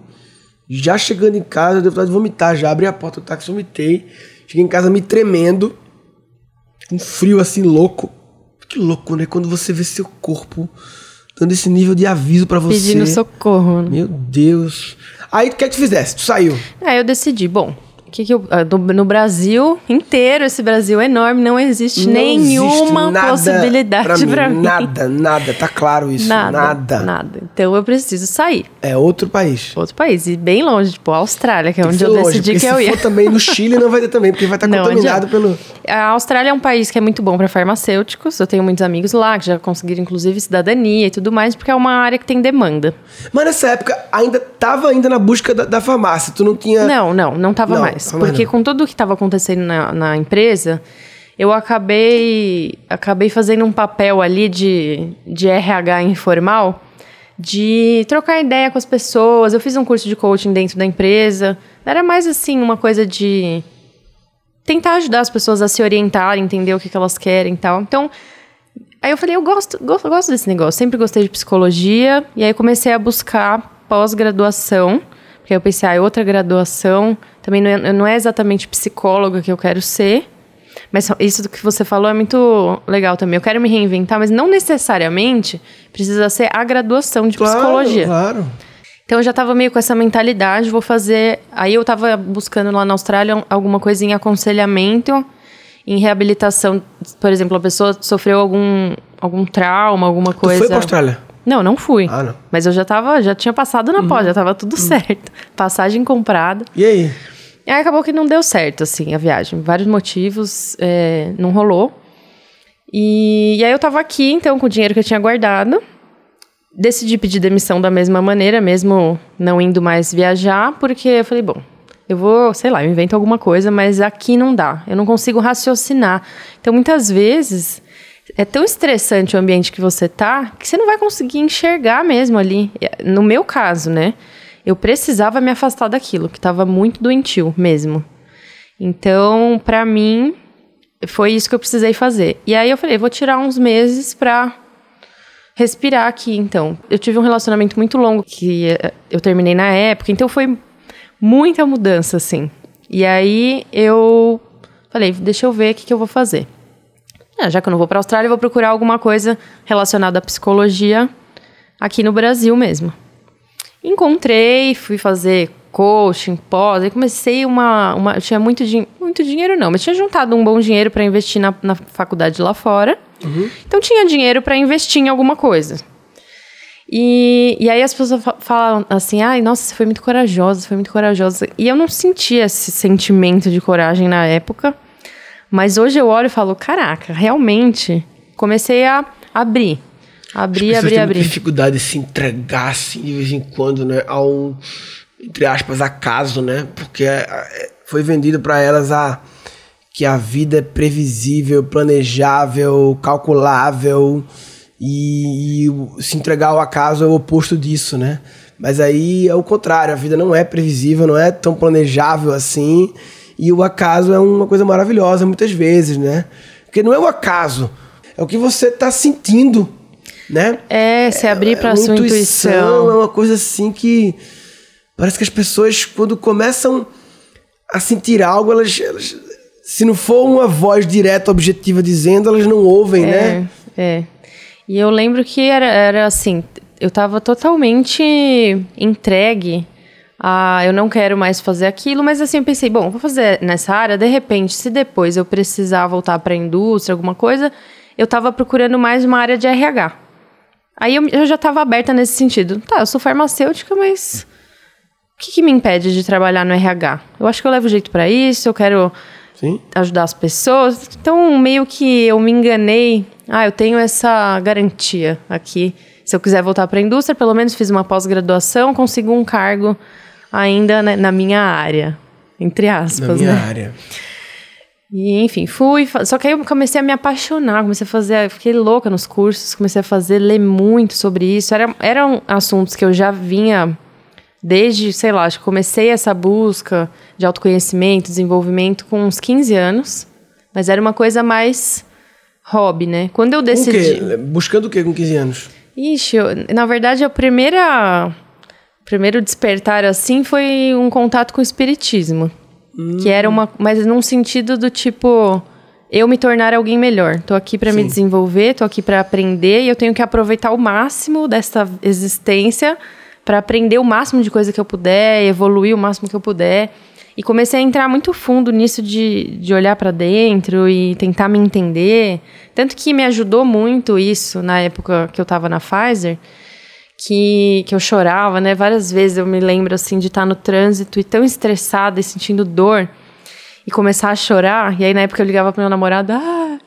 S2: Já chegando em casa, eu dei vontade de vomitar. Já abri a porta do táxi, vomitei. Cheguei em casa me tremendo. Um frio assim louco. Que louco, né? Quando você vê seu corpo dando esse nível de aviso para você.
S3: Pedindo socorro.
S2: Né? Meu Deus. Aí, o que é que tu fizesse? Tu saiu.
S3: Aí eu decidi, bom, que que eu, ah, no Brasil inteiro, esse Brasil é enorme, não existe não nenhuma existe possibilidade para mim,
S2: mim, Nada, nada, tá claro isso. Nada, nada,
S3: nada. Então eu preciso sair.
S2: É outro país.
S3: Outro país. E bem longe, tipo, a Austrália, que é onde eu longe, decidi que eu ia.
S2: Se for também no Chile, não vai ter também, porque vai estar tá [LAUGHS] contaminado pelo.
S3: A Austrália é um país que é muito bom para farmacêuticos. Eu tenho muitos amigos lá que já conseguiram, inclusive, cidadania e tudo mais, porque é uma área que tem demanda.
S2: Mas nessa época ainda tava ainda na busca da, da farmácia. Tu não tinha.
S3: Não, não, não tava não. mais mais. Porque com tudo o que estava acontecendo na, na empresa, eu acabei, acabei fazendo um papel ali de, de RH informal, de trocar ideia com as pessoas. Eu fiz um curso de coaching dentro da empresa. Era mais assim, uma coisa de tentar ajudar as pessoas a se orientar, entender o que, que elas querem e tal. Então, aí eu falei, eu gosto, gosto, gosto desse negócio. Sempre gostei de psicologia. E aí comecei a buscar pós-graduação porque eu pensei, ah, é outra graduação, também não é, não é exatamente psicóloga que eu quero ser. Mas isso do que você falou é muito legal também. Eu quero me reinventar, mas não necessariamente precisa ser a graduação de
S2: claro,
S3: psicologia.
S2: Claro.
S3: Então eu já estava meio com essa mentalidade, vou fazer. Aí eu estava buscando lá na Austrália alguma coisa em aconselhamento, em reabilitação. Por exemplo, a pessoa sofreu algum, algum trauma, alguma coisa. Tu
S2: foi para Austrália?
S3: Não, não fui.
S2: Ah, não.
S3: Mas eu já tava, já tinha passado na uhum. pós, já tava tudo uhum. certo. [LAUGHS] Passagem comprada.
S2: E aí?
S3: E aí acabou que não deu certo, assim, a viagem. Vários motivos, é, não rolou. E, e aí eu tava aqui, então, com o dinheiro que eu tinha guardado. Decidi pedir demissão da mesma maneira, mesmo não indo mais viajar, porque eu falei, bom, eu vou, sei lá, eu invento alguma coisa, mas aqui não dá. Eu não consigo raciocinar. Então, muitas vezes, é tão estressante o ambiente que você tá que você não vai conseguir enxergar mesmo ali. No meu caso, né? Eu precisava me afastar daquilo, que estava muito doentio mesmo. Então, para mim, foi isso que eu precisei fazer. E aí eu falei, vou tirar uns meses pra respirar aqui, então. Eu tive um relacionamento muito longo que eh, eu terminei na época, então foi muita mudança, assim. E aí eu falei, deixa eu ver o que, que eu vou fazer. Ah, já que eu não vou para a Austrália, eu vou procurar alguma coisa relacionada à psicologia aqui no Brasil mesmo. Encontrei, fui fazer coaching, pós, aí comecei uma, uma eu tinha muito, din muito dinheiro não, mas tinha juntado um bom dinheiro para investir na, na, faculdade lá fora. Uhum. Então tinha dinheiro para investir em alguma coisa. E, e aí as pessoas falam assim, ai, nossa, você foi muito corajosa, foi muito corajosa. E eu não sentia esse sentimento de coragem na época. Mas hoje eu olho e falo, caraca, realmente comecei a abrir. Abrir, abrir, abrir.
S2: dificuldade de se entregar assim de vez em quando, né? A um. entre aspas, acaso, né? Porque é, é, foi vendido para elas a que a vida é previsível, planejável, calculável e, e se entregar ao acaso é o oposto disso, né? Mas aí é o contrário, a vida não é previsível, não é tão planejável assim. E o acaso é uma coisa maravilhosa muitas vezes, né? Porque não é o acaso, é o que você está sentindo, né?
S3: É, se abrir para é, a sua intuição, intuição.
S2: É uma coisa assim que parece que as pessoas, quando começam a sentir algo, elas, elas se não for uma voz direta, objetiva dizendo, elas não ouvem,
S3: é,
S2: né?
S3: É. E eu lembro que era, era assim, eu estava totalmente entregue a eu não quero mais fazer aquilo, mas assim eu pensei, bom, vou fazer nessa área, de repente, se depois eu precisar voltar para a indústria, alguma coisa, eu estava procurando mais uma área de RH. Aí eu, eu já estava aberta nesse sentido. Tá, eu sou farmacêutica, mas o que, que, me impede de trabalhar no RH? Eu acho que eu levo jeito para isso, eu quero Sim. ajudar as pessoas. Então, meio que eu me enganei. Ah, eu tenho essa garantia aqui. Se eu quiser voltar para a indústria, pelo menos fiz uma pós-graduação, consigo um cargo ainda né, na minha área, entre aspas. Na
S2: minha
S3: né?
S2: área.
S3: E, enfim, fui. Só que aí eu comecei a me apaixonar, comecei a fazer. Fiquei louca nos cursos, comecei a fazer, ler muito sobre isso. Era, eram assuntos que eu já vinha desde, sei lá, acho que comecei essa busca de autoconhecimento, desenvolvimento com uns 15 anos. Mas era uma coisa mais hobby, né? Quando eu decidi.
S2: O quê? Buscando o quê com 15 anos?
S3: Ixi, eu, na verdade, a primeira. Primeiro despertar assim foi um contato com o espiritismo. Hum. Que era uma. Mas num sentido do tipo. Eu me tornar alguém melhor. Tô aqui para me desenvolver, tô aqui para aprender e eu tenho que aproveitar o máximo dessa existência para aprender o máximo de coisa que eu puder, evoluir o máximo que eu puder. E comecei a entrar muito fundo nisso de, de olhar para dentro e tentar me entender. Tanto que me ajudou muito isso na época que eu estava na Pfizer, que, que eu chorava, né? Várias vezes eu me lembro assim de estar no trânsito e tão estressada e sentindo dor e começar a chorar. E aí na época eu ligava pro meu namorado, ah,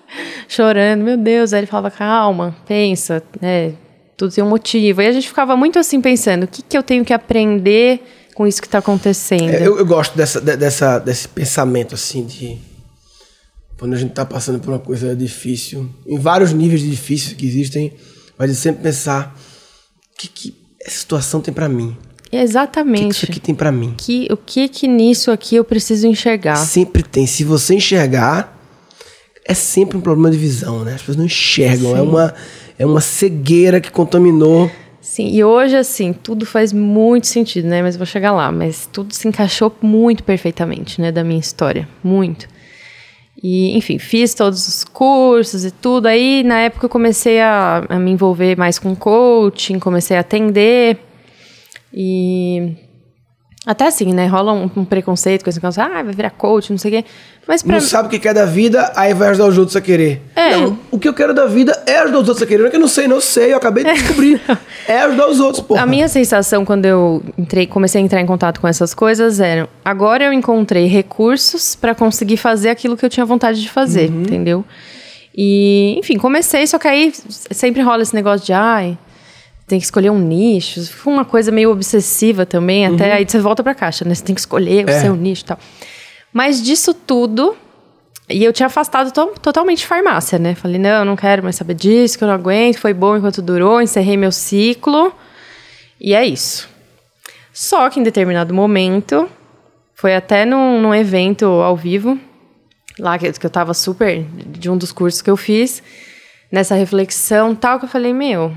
S3: chorando, meu Deus. Aí ele falava, calma, pensa, né? Tudo tem um motivo. E a gente ficava muito assim pensando, o que, que eu tenho que aprender com isso que está acontecendo. É,
S2: eu, eu, gosto dessa, dessa, desse pensamento, assim, de. Quando a gente está passando por uma coisa difícil, em vários níveis de difícil que existem, mas de sempre pensar: que, que essa situação tem para mim?
S3: Exatamente. O
S2: que, que isso aqui tem para mim?
S3: Que, o que que nisso aqui eu preciso enxergar?
S2: Sempre tem. Se você enxergar, é sempre um problema de visão, né? As pessoas não enxergam. É uma, é uma cegueira que contaminou
S3: Sim, e hoje, assim, tudo faz muito sentido, né? Mas vou chegar lá. Mas tudo se encaixou muito perfeitamente, né? Da minha história. Muito. E, enfim, fiz todos os cursos e tudo. Aí, na época, eu comecei a, a me envolver mais com coaching, comecei a atender. E até assim, né? Rola um, um preconceito com esse negócio, ah, vai virar coach, não sei o quê. Mas
S2: pra... Não sabe o que quer da vida, aí vai ajudar os outros a querer.
S3: É.
S2: Não, o que eu quero da vida é ajudar os outros a querer. Não é que eu não sei, não sei, eu acabei de [LAUGHS] descobrir. é ajudar os outros, pô.
S3: A minha sensação quando eu entrei, comecei a entrar em contato com essas coisas era, agora eu encontrei recursos para conseguir fazer aquilo que eu tinha vontade de fazer, uhum. entendeu? E, enfim, comecei, só que aí sempre rola esse negócio de, ai, tem que escolher um nicho. Fica uma coisa meio obsessiva também, até uhum. aí você volta pra caixa, né? Você tem que escolher é. o seu nicho e tal. Mas disso tudo, e eu tinha afastado to totalmente farmácia, né? Falei, não, eu não quero mais saber disso, que eu não aguento, foi bom enquanto durou, encerrei meu ciclo. E é isso. Só que em determinado momento, foi até num, num evento ao vivo, lá que, que eu tava super, de um dos cursos que eu fiz, nessa reflexão tal, que eu falei, meu,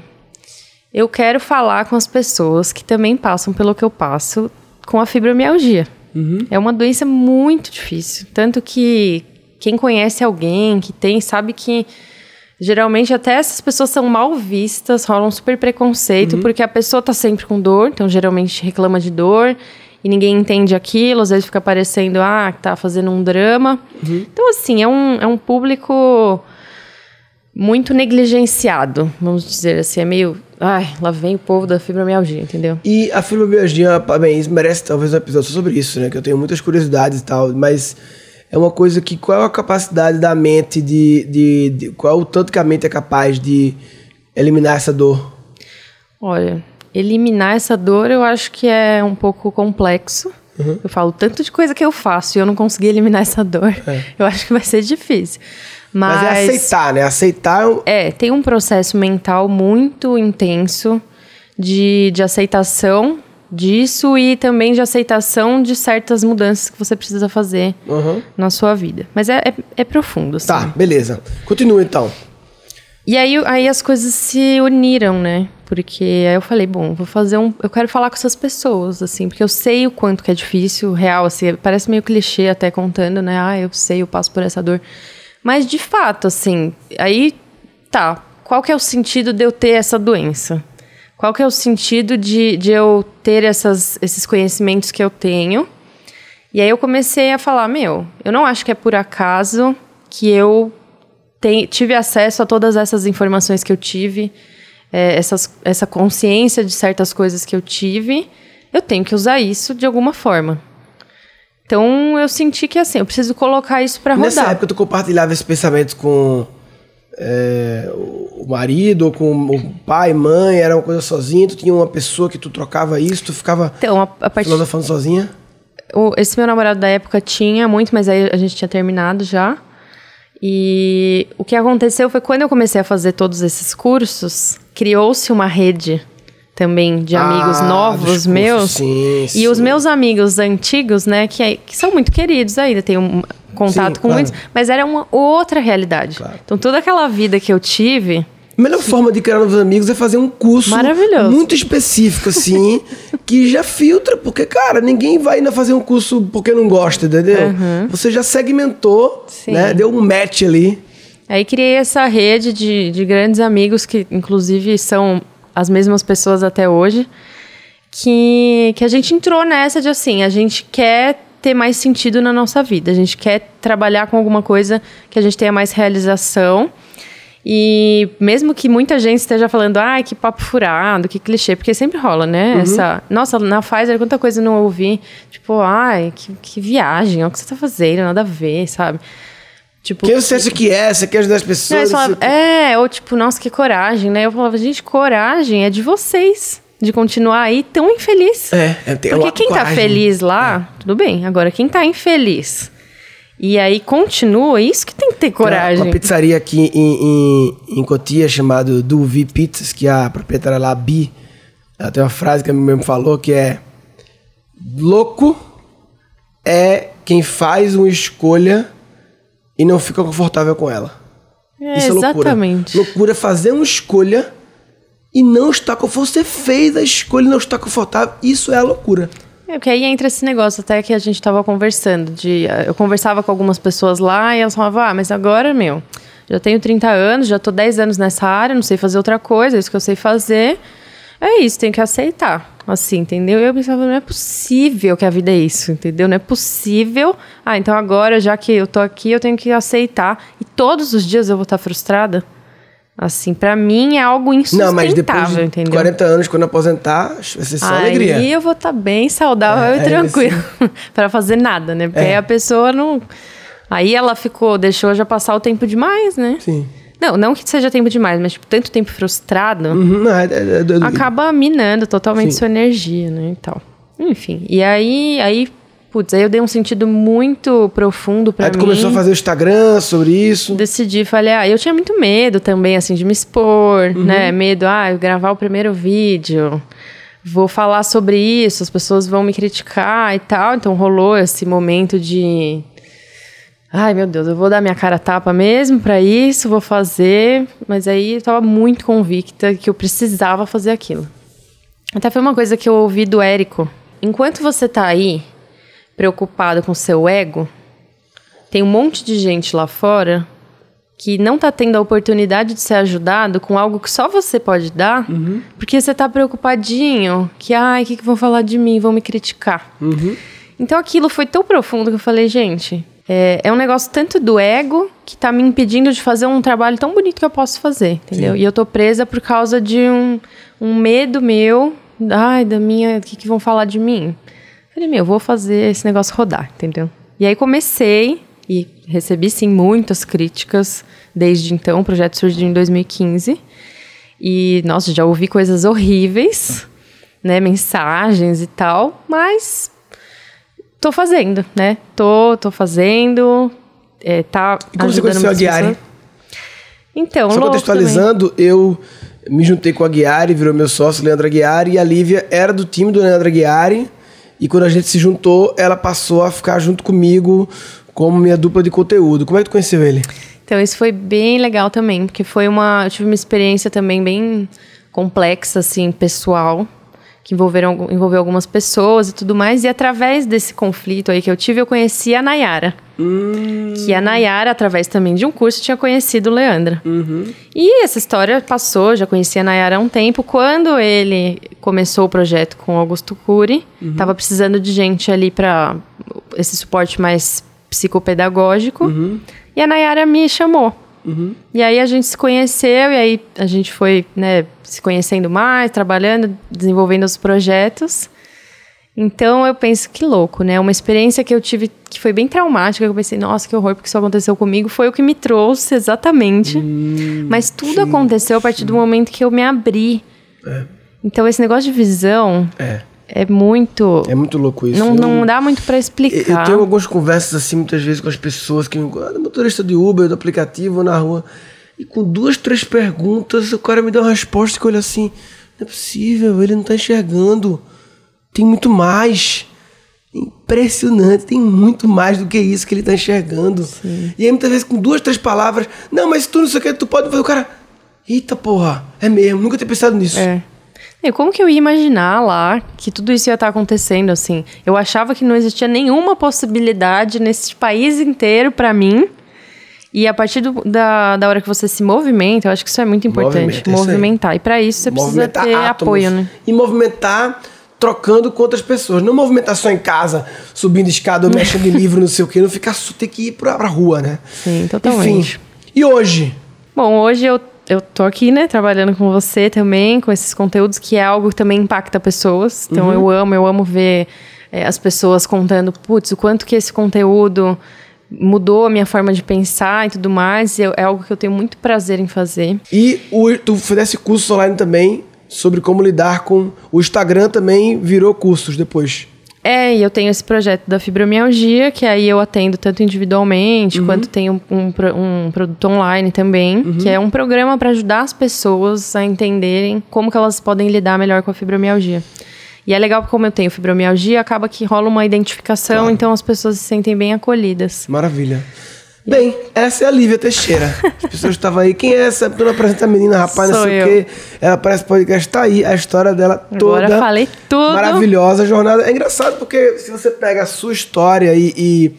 S3: eu quero falar com as pessoas que também passam pelo que eu passo com a fibromialgia. Uhum. É uma doença muito difícil. Tanto que quem conhece alguém que tem sabe que geralmente até essas pessoas são mal vistas, rolam um super preconceito, uhum. porque a pessoa tá sempre com dor, então geralmente reclama de dor e ninguém entende aquilo, às vezes fica parecendo, ah, que tá fazendo um drama. Uhum. Então, assim, é um, é um público muito negligenciado, vamos dizer assim, é meio Ai, lá vem o povo da fibromialgia, entendeu?
S2: E a fibromialgia, bem, isso merece talvez um episódio sobre isso, né? Que eu tenho muitas curiosidades e tal, mas é uma coisa que qual é a capacidade da mente de, de, de qual é o tanto que a mente é capaz de eliminar essa dor?
S3: Olha, eliminar essa dor, eu acho que é um pouco complexo. Uhum. Eu falo tanto de coisa que eu faço e eu não consegui eliminar essa dor. É. Eu acho que vai ser difícil. Mas,
S2: Mas, é aceitar, né? Aceitar.
S3: É, tem um processo mental muito intenso de, de aceitação disso e também de aceitação de certas mudanças que você precisa fazer uhum. na sua vida. Mas é, é, é profundo, assim.
S2: Tá, beleza. Continua então.
S3: E aí, aí as coisas se uniram, né? Porque aí eu falei, bom, vou fazer um. Eu quero falar com essas pessoas, assim, porque eu sei o quanto que é difícil, real, assim, parece meio clichê até contando, né? Ah, eu sei, eu passo por essa dor. Mas de fato, assim, aí tá. Qual que é o sentido de eu ter essa doença? Qual que é o sentido de, de eu ter essas, esses conhecimentos que eu tenho? E aí eu comecei a falar, meu, eu não acho que é por acaso que eu tem, tive acesso a todas essas informações que eu tive, é, essas, essa consciência de certas coisas que eu tive, eu tenho que usar isso de alguma forma. Então eu senti que assim, eu preciso colocar isso para rodar.
S2: Nessa época tu compartilhava esses pensamentos com é, o marido ou com o pai, mãe, era uma coisa sozinha, tu tinha uma pessoa que tu trocava isso, tu ficava
S3: então, a, a partir...
S2: falando sozinha?
S3: O, esse meu namorado da época tinha muito, mas aí a gente tinha terminado já. E o que aconteceu foi quando eu comecei a fazer todos esses cursos, criou-se uma rede também de amigos ah, novos meus.
S2: Sim,
S3: e
S2: sim.
S3: os meus amigos antigos, né, que, que são muito queridos ainda, tenho um contato sim, com claro. muitos, mas era uma outra realidade. Claro. Então toda aquela vida que eu tive.
S2: A melhor forma de criar novos amigos é fazer um curso muito específico, assim, [LAUGHS] que já filtra, porque, cara, ninguém vai ainda fazer um curso porque não gosta, entendeu? Uhum. Você já segmentou, né? Deu um match ali.
S3: Aí criei essa rede de, de grandes amigos que, inclusive, são as mesmas pessoas até hoje, que, que a gente entrou nessa de assim, a gente quer ter mais sentido na nossa vida, a gente quer trabalhar com alguma coisa que a gente tenha mais realização. E mesmo que muita gente esteja falando, ai, que papo furado, que clichê, porque sempre rola, né? Uhum. Essa, nossa, na Pfizer, quanta coisa não ouvi. Tipo, ai, que, que viagem, olha o que você tá fazendo, nada a ver, sabe?
S2: Tipo, Quem você acha que é? Você quer ajudar as pessoas?
S3: Não, falava, é, ou tipo, nossa, que coragem, né? Eu falava, gente, coragem é de vocês. De continuar aí tão infeliz.
S2: É, é
S3: Porque quem tá coragem. tá feliz lá, é. tudo bem. Agora, quem tá infeliz e aí continua, isso que tem que ter coragem. Tem
S2: uma pizzaria aqui em, em, em Cotia chamada Duvi Pizzas, que a proprietária lá, Bi, ela tem uma frase que a mim mesmo falou que é louco é quem faz uma escolha e não fica confortável com ela.
S3: É, Isso é loucura. Exatamente.
S2: Loucura é fazer uma escolha e não estar confortável. Você fez a escolha e não está confortável. Isso é a loucura.
S3: É, porque aí entra esse negócio até que a gente estava conversando. De, eu conversava com algumas pessoas lá e elas falavam, ah, mas agora, meu, já tenho 30 anos, já tô 10 anos nessa área, não sei fazer outra coisa, é isso que eu sei fazer. É isso, tem que aceitar assim, entendeu? E eu pensava, não é possível que a vida é isso, entendeu? Não é possível. Ah, então agora, já que eu tô aqui, eu tenho que aceitar. E todos os dias eu vou estar frustrada. Assim, para mim é algo insustentável, não, mas depois de entendeu?
S2: 40 anos, quando aposentar, vai ser só
S3: aí
S2: alegria.
S3: Aí eu vou estar tá bem saudável é, e tranquilo. [LAUGHS] para fazer nada, né? Porque é. aí a pessoa não... Aí ela ficou, deixou já passar o tempo demais, né?
S2: Sim.
S3: Não, não que seja tempo demais, mas tipo, tanto tempo frustrado
S2: uhum, é, é, é,
S3: acaba minando totalmente Sim. sua energia, né? E tal. Enfim. E aí, aí, putz, aí eu dei um sentido muito profundo para mim. Aí tu
S2: começou a fazer o Instagram sobre isso?
S3: Decidi, falei, ah, eu tinha muito medo também, assim, de me expor, uhum. né? Medo, ah, eu gravar o primeiro vídeo vou falar sobre isso, as pessoas vão me criticar e tal. Então rolou esse momento de Ai, meu Deus, eu vou dar minha cara tapa mesmo para isso, vou fazer. Mas aí eu tava muito convicta que eu precisava fazer aquilo. Até foi uma coisa que eu ouvi do Érico. Enquanto você tá aí, preocupado com seu ego, tem um monte de gente lá fora que não tá tendo a oportunidade de ser ajudado com algo que só você pode dar, uhum. porque você tá preocupadinho, que, ai, o que, que vão falar de mim, vão me criticar.
S2: Uhum.
S3: Então aquilo foi tão profundo que eu falei, gente, é, é um negócio tanto do ego que tá me impedindo de fazer um trabalho tão bonito que eu posso fazer, entendeu? Sim. E eu tô presa por causa de um, um medo meu, ai, da minha, o que, que vão falar de mim? Falei, meu, vou fazer esse negócio rodar, entendeu? E aí comecei e recebi sim muitas críticas desde então. O projeto surgiu em 2015 e nossa, já ouvi coisas horríveis. né, mensagens e tal, mas tô fazendo, né? Tô, tô fazendo, é, tá
S2: E como você conheceu a Guiari?
S3: Então,
S2: Só contextualizando, eu me juntei com a Guiari, virou meu sócio, Leandro Aguiari, e a Lívia era do time do Leandro Aguiari. E quando a gente se juntou, ela passou a ficar junto comigo como minha dupla de conteúdo. Como é que tu conheceu ele?
S3: Então, isso foi bem legal também, porque foi uma. Eu tive uma experiência também bem complexa, assim, pessoal, que envolveram, envolveu algumas pessoas e tudo mais. E através desse conflito aí que eu tive, eu conheci a Nayara. Que a Nayara, através também de um curso, tinha conhecido o Leandra. E essa história passou, já conhecia a Nayara há um tempo. Quando ele começou o projeto com o Augusto Cury, tava precisando de gente ali para esse suporte mais psicopedagógico. E a Nayara me chamou. E aí a gente se conheceu, e aí a gente foi né, se conhecendo mais, trabalhando, desenvolvendo os projetos. Então eu penso que louco, né? Uma experiência que eu tive que foi bem traumática, que eu pensei, nossa, que horror, porque isso aconteceu comigo, foi o que me trouxe exatamente. Mas tudo aconteceu a partir do momento que eu me abri. Então esse negócio de visão
S2: É.
S3: é muito.
S2: É muito louco isso.
S3: não,
S2: Eu-
S3: não dá muito pra
S2: Eu
S3: explicar.
S2: tenho algumas conversas assim, muitas vezes, com as pessoas que me ah, motorista de Uber, do aplicativo, ou na rua. E com duas, três perguntas, o cara me dá uma resposta que eu olho assim: não é possível, ele não tá enxergando. Tem muito mais. Impressionante, tem muito mais do que isso que ele tá enxergando. E aí, muitas vezes, com duas, três palavras, não, mas tu não sei o que, tu pode fazer. O cara, eita porra, é mesmo, nunca tinha pensado nisso.
S3: É. E como que eu ia imaginar lá que tudo isso ia estar acontecendo assim? Eu achava que não existia nenhuma possibilidade nesse país inteiro pra mim. E a partir do- da, da hora que você se movimenta, eu acho que isso é muito importante.
S2: Movimenta, é
S3: movimentar. E pra isso você precisa ter
S2: átomos
S3: apoio, né?
S2: E movimentar trocando com outras pessoas. Não movimentar só em casa, subindo escada ou mexendo em [LAUGHS] livro, não sei o quê. Não ficar só ter que ir pra, pra rua, né?
S3: Sim, totalmente.
S2: Enfim. E hoje?
S3: Bom, hoje eu, eu tô aqui, né, trabalhando com você também, com esses conteúdos, que é algo que também impacta pessoas. Então eu amo, eu amo ver é, as pessoas contando, putz, o quanto que esse conteúdo mudou a minha forma de pensar e tudo mais. E eu- é algo que eu tenho muito prazer em fazer.
S2: E o, tu fizesse curso online também sobre como lidar com... O Instagram também virou cursos depois.
S3: É, e eu tenho esse projeto da fibromialgia, que aí eu atendo tanto individualmente, quanto tenho um, pro- um produto online também, que é um programa para ajudar as pessoas a entenderem como que elas podem lidar melhor com a fibromialgia. E é legal porque como eu tenho fibromialgia, acaba que rola uma identificação, então as pessoas se sentem bem acolhidas.
S2: Maravilha. Bem, essa é a Lívia Teixeira. As pessoas estavam aí. Quem é essa? Tu não apresenta a menina, rapaz, não
S3: Sou
S2: sei
S3: eu.
S2: o quê. Ela aparece no podcast. Tá aí a história dela toda.
S3: Agora falei tudo.
S2: Maravilhosa jornada. É engraçado porque se você pega a sua história e, e,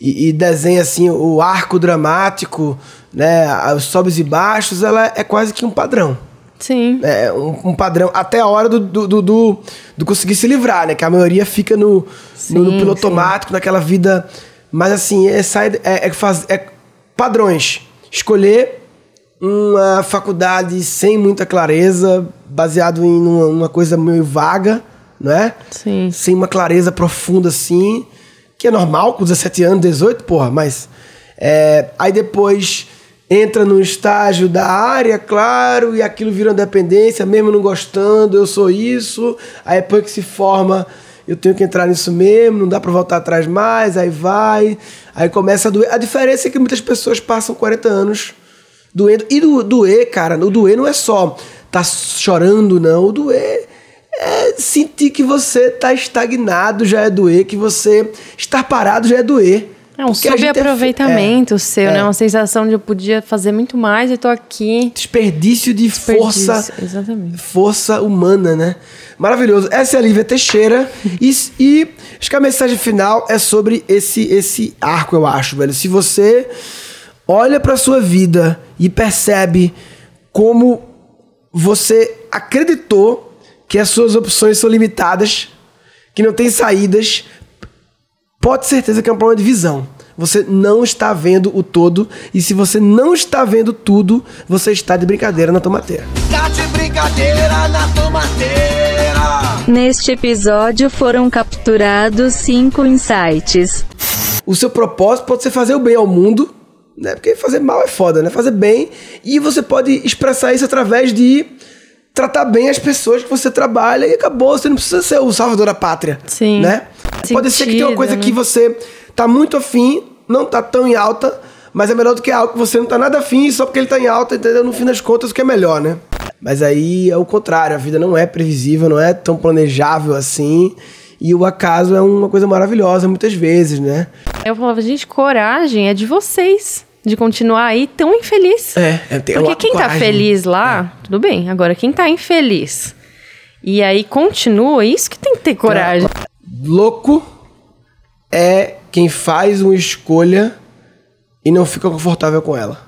S2: e- e desenha assim o arco dramático, né? Os sobes e baixos, ela é quase que um padrão.
S3: Sim.
S2: É um, um padrão até a hora do, do, do, do- do conseguir se livrar, né? Que a maioria fica no, no, no
S3: Sim,
S2: piloto
S3: sim.
S2: automático, naquela vida. Mas assim, é, é, é, faz, é padrões. Escolher uma faculdade sem muita clareza, baseado em uma, uma coisa meio vaga, não é?
S3: Sim.
S2: Sem uma clareza profunda assim, que é normal com 17 anos, 18, porra, mas. é, aí depois entra no estágio da área, claro, e aquilo vira uma dependência, mesmo não gostando, eu sou isso. Aí depois que se forma, eu tenho que entrar nisso mesmo, não dá pra voltar atrás mais, aí vai. Aí começa a doer. A diferença é que muitas pessoas passam 40 anos doendo. E do, doer, cara, o doer não é só tá chorando, não. O doer é sentir que você tá estagnado já é doer, que você estar parado já é doer.
S3: É um
S2: Porque gente é-
S3: subaproveitamento seu,
S2: é.
S3: né? Uma sensação de eu podia fazer muito mais e tô aqui.
S2: desperdício de força
S3: Desperdício, exatamente.
S2: força humana, né? Maravilhoso. Essa é a Lívia Teixeira. [LAUGHS] e, e acho que a mensagem final é sobre esse, esse arco, eu acho, velho. Se você olha pra sua vida e percebe como você acreditou que as suas opções são limitadas, que não tem saídas, pode ter certeza que é um problema de visão. Você não está vendo o todo, e se você não está vendo tudo, você está de brincadeira na tomateira.
S1: Tá de brincadeira na tomateira.
S4: Neste episódio foram capturados cinco insights.
S2: O seu propósito pode ser fazer o bem ao mundo, né? Porque fazer mal é foda, né? Fazer bem. E você pode expressar isso através de tratar bem as pessoas que você trabalha e acabou. Você não precisa ser o salvador da pátria.
S3: Sim.
S2: Né? Pode ser que tenha uma coisa
S3: Sentido,
S2: que
S3: né?
S2: você tá muito afim, não tá tão em alta, mas é melhor do que algo que você não tá nada afim, só porque ele tá em alta, entendeu? No fim das contas, o que é melhor, né? Mas aí é o contrário, a vida não é previsível, não é tão planejável assim. E o acaso é uma coisa maravilhosa muitas vezes, né?
S3: Eu falava, gente, coragem é de vocês. De continuar aí tão infeliz.
S2: É, é ter
S3: Porque quem tá
S2: coragem. É.
S3: feliz lá, tudo bem. Agora, quem tá infeliz e aí continua, isso que tem que ter coragem.
S2: Louco é quem faz uma escolha e não fica confortável com ela.